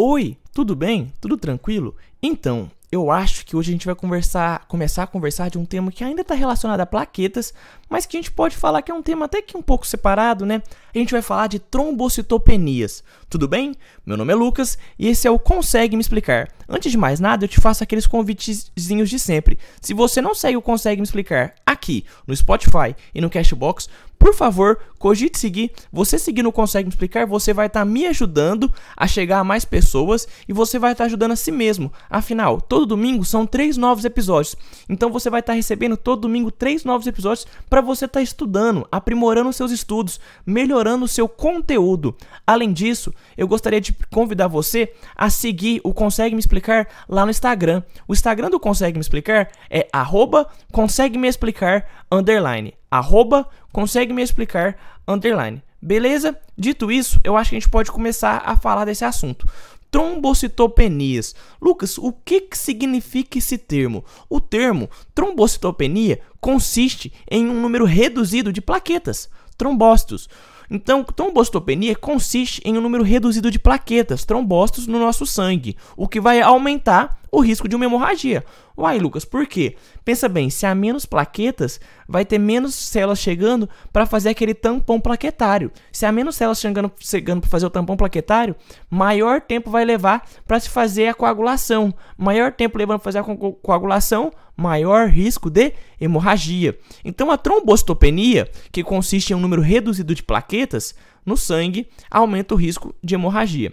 Oi, tudo bem? Tudo tranquilo? Então, eu acho que hoje a gente vai conversar, começar a conversar de um tema que ainda está relacionado a plaquetas, mas que a gente pode falar que é um tema até que um pouco separado, né? A gente vai falar de trombocitopenias. Tudo bem? Meu nome é Lucas e esse é o Consegue Me Explicar. Antes de mais nada, eu te faço aqueles convitezinhos de sempre. Se você não segue o Consegue Me Explicar aqui no Spotify e no Cashbox, por favor, cogite seguir. Você seguindo Consegue Me Explicar, você vai estar tá me ajudando a chegar a mais pessoas e você vai estar tá ajudando a si mesmo. Afinal, todo domingo são três novos episódios. Então você vai estar tá recebendo todo domingo três novos episódios para você estar tá estudando, aprimorando seus estudos, melhorando o seu conteúdo. Além disso, eu gostaria de convidar você a seguir o Consegue Me Explicar lá no Instagram. O Instagram do Consegue Me Explicar é arroba consegue me explicar underline arroba consegue me explicar underline. Beleza? Dito isso, eu acho que a gente pode começar a falar desse assunto. Trombocitopenias. Lucas, o que, que significa esse termo? O termo trombocitopenia consiste em um número reduzido de plaquetas, trombócitos. Então, trombocitopenia consiste em um número reduzido de plaquetas, trombócitos no nosso sangue, o que vai aumentar o risco de uma hemorragia. Uai, Lucas, por quê? Pensa bem, se há menos plaquetas, vai ter menos células chegando para fazer aquele tampão plaquetário. Se há menos células chegando, chegando para fazer o tampão plaquetário, maior tempo vai levar para se fazer a coagulação. Maior tempo levando para fazer a co coagulação, maior risco de hemorragia. Então, a trombocitopenia, que consiste em um número reduzido de plaquetas no sangue, aumenta o risco de hemorragia.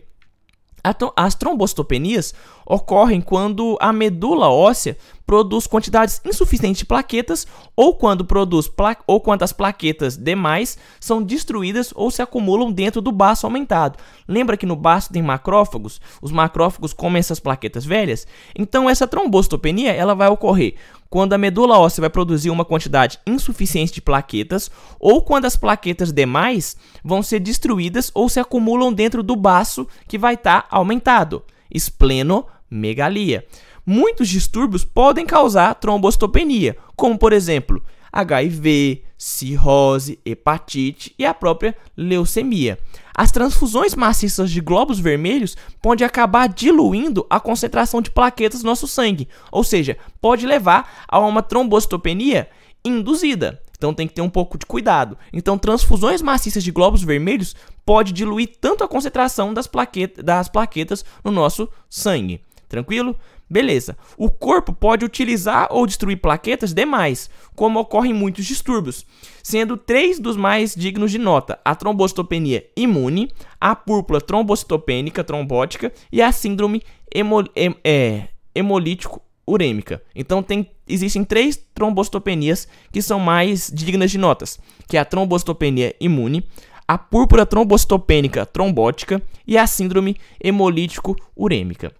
As trombocitopenias ocorrem quando a medula óssea produz quantidades insuficientes de plaquetas ou quando produz pla ou quando as plaquetas demais são destruídas ou se acumulam dentro do baço aumentado. Lembra que no baço tem macrófagos? Os macrófagos comem essas plaquetas velhas? Então essa trombocitopenia ela vai ocorrer quando a medula óssea vai produzir uma quantidade insuficiente de plaquetas ou quando as plaquetas demais vão ser destruídas ou se acumulam dentro do baço que vai estar tá aumentado. Esplenomegalia. Muitos distúrbios podem causar trombocitopenia, como por exemplo HIV, cirrose, hepatite e a própria leucemia. As transfusões maciças de glóbulos vermelhos podem acabar diluindo a concentração de plaquetas no nosso sangue, ou seja, pode levar a uma trombocitopenia induzida. Então tem que ter um pouco de cuidado. Então transfusões maciças de glóbulos vermelhos pode diluir tanto a concentração das, plaqueta, das plaquetas no nosso sangue. Tranquilo? Beleza. O corpo pode utilizar ou destruir plaquetas demais, como ocorre em muitos distúrbios, sendo três dos mais dignos de nota: a trombocitopenia imune, a púrpura trombocitopênica trombótica e a síndrome hemo, hem, é, hemolítico urêmica. Então tem, existem três trombocitopenias que são mais dignas de notas, que é a trombocitopenia imune, a púrpura trombocitopênica trombótica e a síndrome hemolítico urêmica.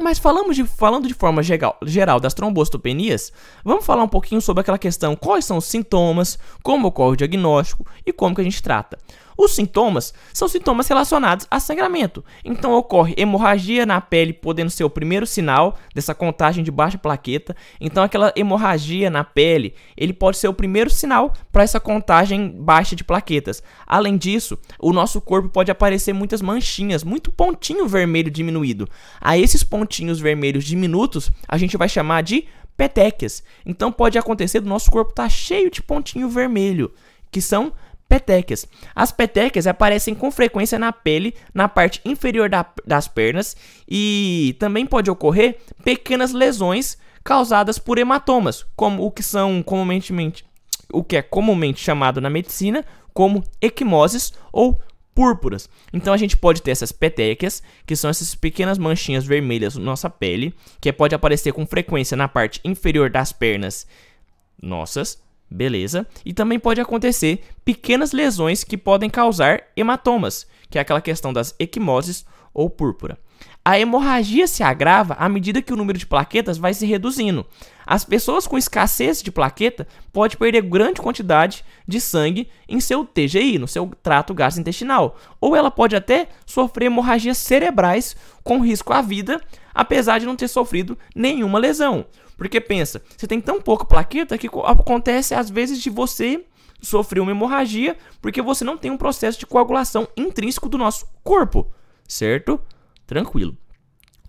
Mas falamos de, falando de forma geral, geral das trombocitopenias, vamos falar um pouquinho sobre aquela questão quais são os sintomas, como ocorre o diagnóstico e como que a gente trata. Os sintomas são sintomas relacionados a sangramento. Então ocorre hemorragia na pele, podendo ser o primeiro sinal dessa contagem de baixa plaqueta. Então aquela hemorragia na pele, ele pode ser o primeiro sinal para essa contagem baixa de plaquetas. Além disso, o nosso corpo pode aparecer muitas manchinhas, muito pontinho vermelho diminuído. A esses pontinhos vermelhos diminutos, a gente vai chamar de petequias. Então pode acontecer do nosso corpo estar tá cheio de pontinho vermelho, que são Petequias. As petequias aparecem com frequência na pele, na parte inferior da, das pernas e também pode ocorrer pequenas lesões causadas por hematomas, como o que são comumente o que é comumente chamado na medicina como equimoses ou púrpuras. Então a gente pode ter essas petequias, que são essas pequenas manchinhas vermelhas na nossa pele, que pode aparecer com frequência na parte inferior das pernas nossas, Beleza? E também pode acontecer pequenas lesões que podem causar hematomas, que é aquela questão das equimoses ou púrpura. A hemorragia se agrava à medida que o número de plaquetas vai se reduzindo. As pessoas com escassez de plaqueta podem perder grande quantidade de sangue em seu TGI, no seu trato gastrointestinal, ou ela pode até sofrer hemorragias cerebrais com risco à vida, apesar de não ter sofrido nenhuma lesão. Porque pensa, você tem tão pouca plaqueta que acontece às vezes de você sofrer uma hemorragia porque você não tem um processo de coagulação intrínseco do nosso corpo, certo? Tranquilo.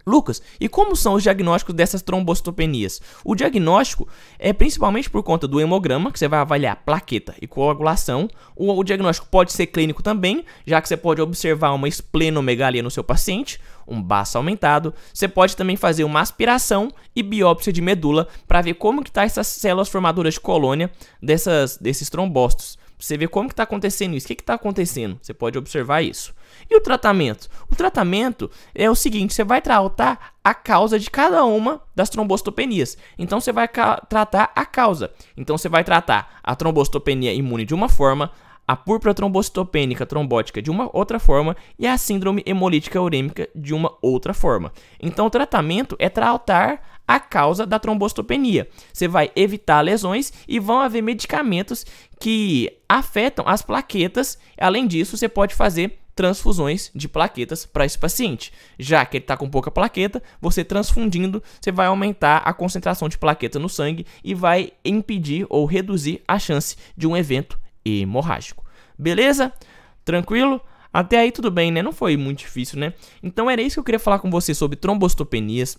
Lucas, e como são os diagnósticos dessas trombocitopenias? O diagnóstico é principalmente por conta do hemograma, que você vai avaliar plaqueta e coagulação. O, o diagnóstico pode ser clínico também, já que você pode observar uma esplenomegalia no seu paciente, um baço aumentado. Você pode também fazer uma aspiração e biópsia de medula para ver como que tá essas células formadoras de colônia dessas, desses trombócitos. Você vê como que está acontecendo isso. O que está acontecendo? Você pode observar isso. E o tratamento? O tratamento é o seguinte: você vai tratar a causa de cada uma das trombocitopenias. Então você vai tratar a causa. Então você vai tratar a trombocitopenia imune de uma forma, a púrpura trombocitopênica trombótica de uma outra forma e a síndrome hemolítica urêmica de uma outra forma. Então o tratamento é tratar a causa da trombocitopenia. Você vai evitar lesões e vão haver medicamentos que afetam as plaquetas. Além disso, você pode fazer transfusões de plaquetas para esse paciente. Já que ele está com pouca plaqueta, você transfundindo, você vai aumentar a concentração de plaqueta no sangue e vai impedir ou reduzir a chance de um evento hemorrágico. Beleza? Tranquilo? Até aí tudo bem, né? Não foi muito difícil, né? Então era isso que eu queria falar com você sobre trombocitopenias.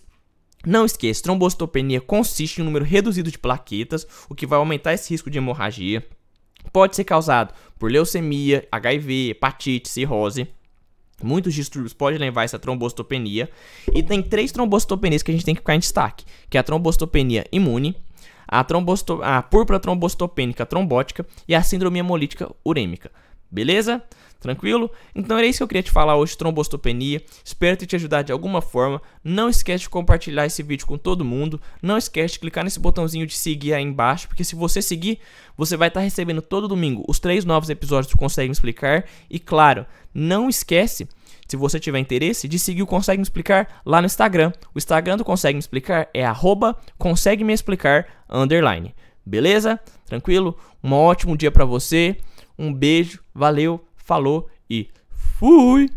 Não esqueça, trombocitopenia consiste em um número reduzido de plaquetas, o que vai aumentar esse risco de hemorragia. Pode ser causado por leucemia, HIV, hepatite, cirrose. Muitos distúrbios podem levar a essa trombocitopenia. E tem três trombocitopenias que a gente tem que ficar em destaque, que é a trombocitopenia imune, a, trombocito a púrpura trombocitopênica trombótica e a síndrome hemolítica urêmica. Beleza? Tranquilo? Então era isso que eu queria te falar hoje, trombostopenia. Espero ter te ajudado de alguma forma. Não esquece de compartilhar esse vídeo com todo mundo. Não esquece de clicar nesse botãozinho de seguir aí embaixo, porque se você seguir, você vai estar recebendo todo domingo os três novos episódios do Consegue Me Explicar. E claro, não esquece se você tiver interesse, de seguir o Consegue Me Explicar lá no Instagram. O Instagram do Consegue Me Explicar é arroba consegue me explicar underline. Beleza? Tranquilo? Um ótimo dia para você. Um beijo, valeu, falou e fui!